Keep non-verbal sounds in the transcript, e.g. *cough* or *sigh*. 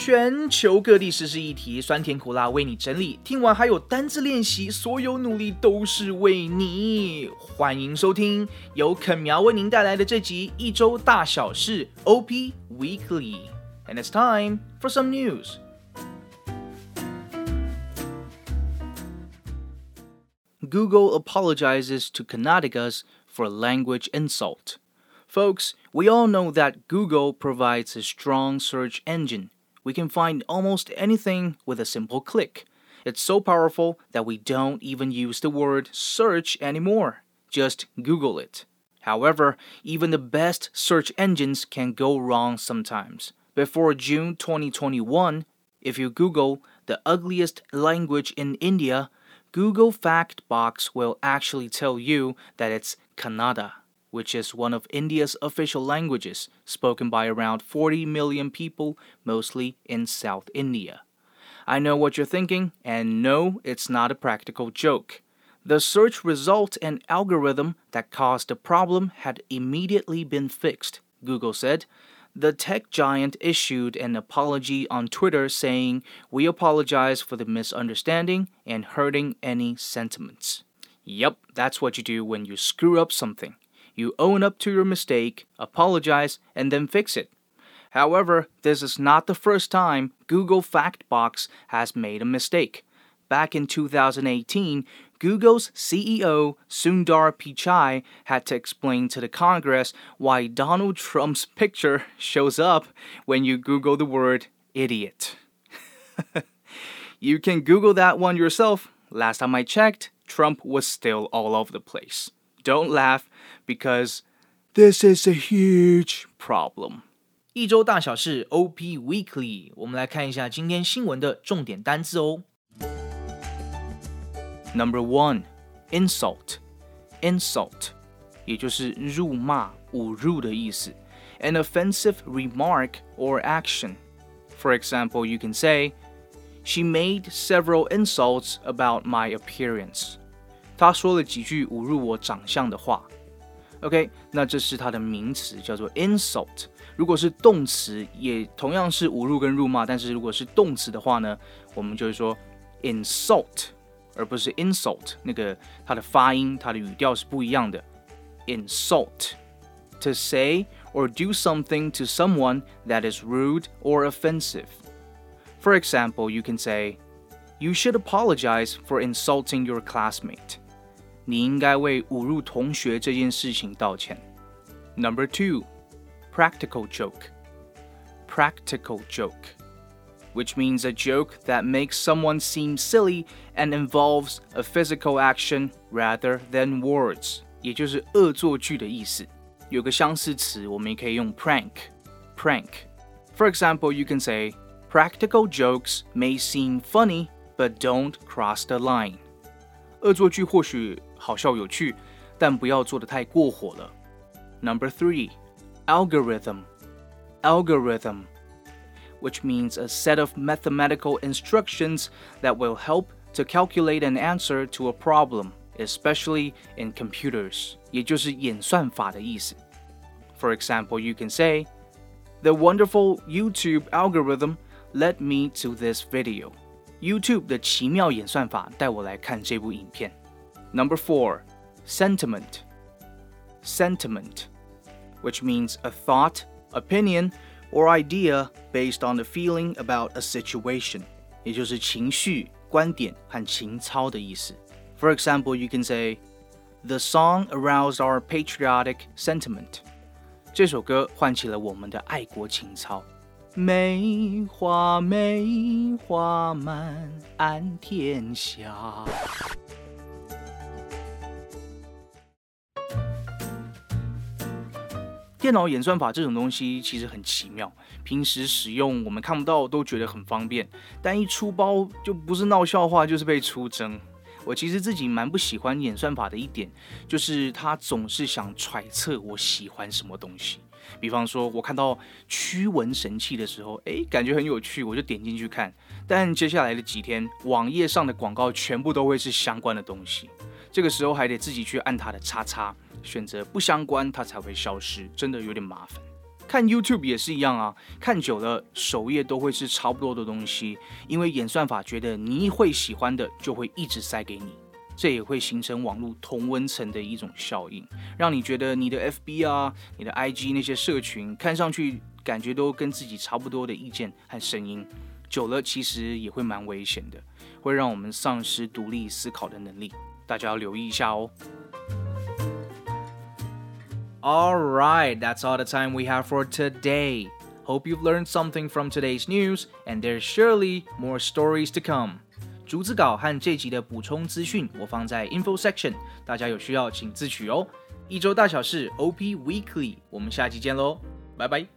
全球各地时事议题，酸甜苦辣为你整理。听完还有单字练习，所有努力都是为你。欢迎收听由肯苗为您带来的这集一周大小事 OP Weekly。And it's time for some news. Google apologizes to Kannadigas for language insult. Folks, we all know that Google provides a strong search engine we can find almost anything with a simple click. It's so powerful that we don't even use the word search anymore. Just Google it. However, even the best search engines can go wrong sometimes. Before June 2021, if you Google the ugliest language in India, Google Fact Box will actually tell you that it's Kannada, which is one of India's official languages, spoken by around 40 million people, mostly in South India. I know what you're thinking, and no, it's not a practical joke. The search result and algorithm that caused the problem had immediately been fixed, Google said, the tech giant issued an apology on Twitter saying, We apologize for the misunderstanding and hurting any sentiments. Yep, that's what you do when you screw up something. You own up to your mistake, apologize, and then fix it. However, this is not the first time Google Factbox has made a mistake. Back in 2018, Google's CEO Sundar Pichai had to explain to the Congress why Donald Trump's picture shows up when you Google the word idiot. *laughs* you can Google that one yourself. Last time I checked, Trump was still all over the place Don't laugh because this is a huge problem. 一周大小事 OP Weekly，我们来看一下今天新闻的重点单字哦。Number one, insult, insult，也就是辱骂、侮辱的意思。An offensive remark or action. For example, you can say, She made several insults about my appearance. 她说了几句侮辱我长相的话。OK，那这是它的名词，叫做 insult。如果是动词，也同样是侮辱跟辱骂，但是如果是动词的话呢，我们就会说 insult。而不是 insult，那个它的发音、它的语调是不一样的。insult to say or do something to someone that is rude or offensive. For example, you can say, You should apologize for insulting your classmate. 你应该为侮辱同学这件事情道歉。Number two, practical joke. Practical joke which means a joke that makes someone seem silly and involves a physical action rather than words，也就是恶作剧的意思。有个相似词，我们也可以用 prank。prank。For example, you can say, practical jokes may seem funny, but don't cross the line. 恶作剧或许 好笑有趣，但不要做得太过火了。Number three, algorithm. Algorithm which means a set of mathematical instructions that will help to calculate an answer to a problem, especially in computers, 也就是演算法的意思. For example, you can say, The wonderful YouTube algorithm led me to this video. YouTube 的奇妙演算法带我来看这部影片。 Number four, sentiment. Sentiment, which means a thought, opinion, or idea based on the feeling about a situation，也就是情绪、观点和情操的意思。For example, you can say, "The song aroused our patriotic sentiment." 这首歌唤起了我们的爱国情操。梅花梅花满安天下。 电脑演算法这种东西其实很奇妙，平时使用我们看不到都觉得很方便，但一出包就不是闹笑话就是被出征。我其实自己蛮不喜欢演算法的一点，就是它总是想揣测我喜欢什么东西。比方说，我看到驱蚊神器的时候，诶，感觉很有趣，我就点进去看。但接下来的几天，网页上的广告全部都会是相关的东西，这个时候还得自己去按它的叉叉。选择不相关，它才会消失，真的有点麻烦。看 YouTube 也是一样啊，看久了首页都会是差不多的东西，因为演算法觉得你会喜欢的，就会一直塞给你，这也会形成网络同温层的一种效应，让你觉得你的 FB 啊、你的 IG 那些社群看上去感觉都跟自己差不多的意见和声音，久了其实也会蛮危险的，会让我们丧失独立思考的能力，大家要留意一下哦。All right, that's all the time we have for today. Hope you've learned something from today's news, and there's surely more stories to come. 逐字稿和这集的补充资讯我放在 info section，大家有需要请自取哦。一周大小事 OP Weekly，我们下期见喽，拜拜。